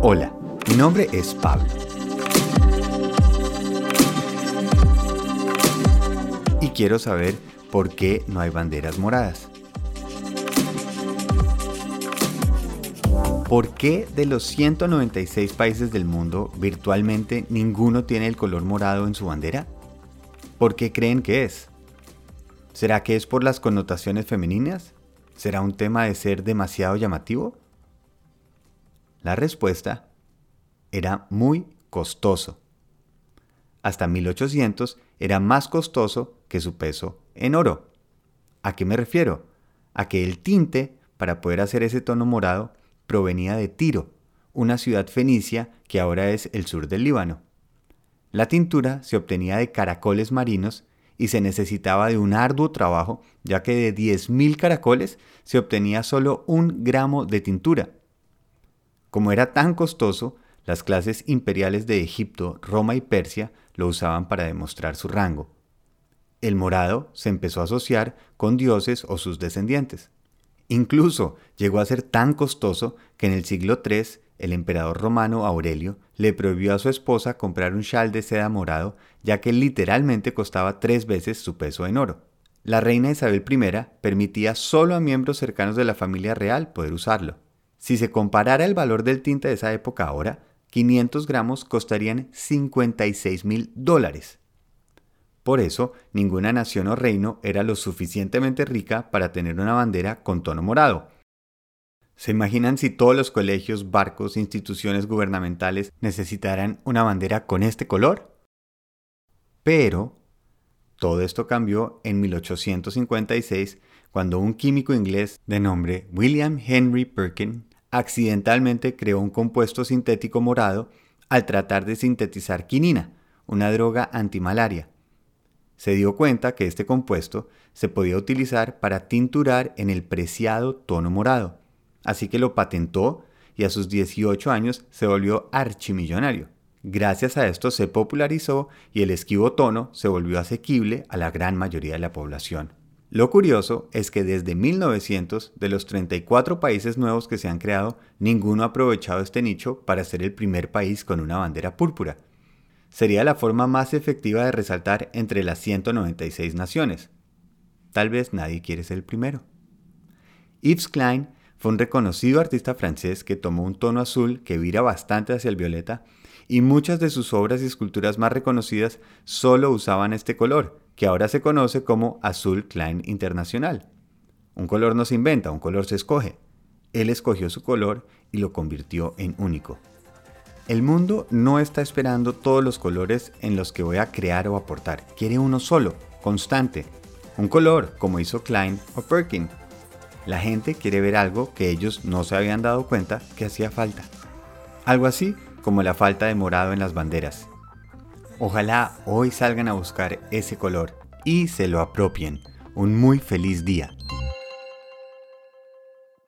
Hola, mi nombre es Pablo. Y quiero saber por qué no hay banderas moradas. ¿Por qué de los 196 países del mundo virtualmente ninguno tiene el color morado en su bandera? ¿Por qué creen que es? ¿Será que es por las connotaciones femeninas? ¿Será un tema de ser demasiado llamativo? La respuesta era muy costoso. Hasta 1800 era más costoso que su peso en oro. ¿A qué me refiero? A que el tinte para poder hacer ese tono morado provenía de Tiro, una ciudad fenicia que ahora es el sur del Líbano. La tintura se obtenía de caracoles marinos y se necesitaba de un arduo trabajo, ya que de 10.000 caracoles se obtenía solo un gramo de tintura. Como era tan costoso, las clases imperiales de Egipto, Roma y Persia lo usaban para demostrar su rango. El morado se empezó a asociar con dioses o sus descendientes. Incluso llegó a ser tan costoso que en el siglo III el emperador romano Aurelio le prohibió a su esposa comprar un chal de seda morado, ya que literalmente costaba tres veces su peso en oro. La reina Isabel I permitía solo a miembros cercanos de la familia real poder usarlo. Si se comparara el valor del tinte de esa época ahora, 500 gramos costarían 56 mil dólares. Por eso, ninguna nación o reino era lo suficientemente rica para tener una bandera con tono morado. ¿Se imaginan si todos los colegios, barcos, instituciones gubernamentales necesitaran una bandera con este color? Pero todo esto cambió en 1856 cuando un químico inglés de nombre William Henry Perkin accidentalmente creó un compuesto sintético morado al tratar de sintetizar quinina, una droga antimalaria. Se dio cuenta que este compuesto se podía utilizar para tinturar en el preciado tono morado, así que lo patentó y a sus 18 años se volvió archimillonario. Gracias a esto se popularizó y el esquivo tono se volvió asequible a la gran mayoría de la población. Lo curioso es que desde 1900, de los 34 países nuevos que se han creado, ninguno ha aprovechado este nicho para ser el primer país con una bandera púrpura. Sería la forma más efectiva de resaltar entre las 196 naciones. Tal vez nadie quiere ser el primero. Yves Klein fue un reconocido artista francés que tomó un tono azul que vira bastante hacia el violeta y muchas de sus obras y esculturas más reconocidas solo usaban este color, que ahora se conoce como azul Klein Internacional. Un color no se inventa, un color se escoge. Él escogió su color y lo convirtió en único. El mundo no está esperando todos los colores en los que voy a crear o aportar. Quiere uno solo, constante. Un color, como hizo Klein o Perkin. La gente quiere ver algo que ellos no se habían dado cuenta que hacía falta. Algo así como la falta de morado en las banderas. Ojalá hoy salgan a buscar ese color y se lo apropien. Un muy feliz día.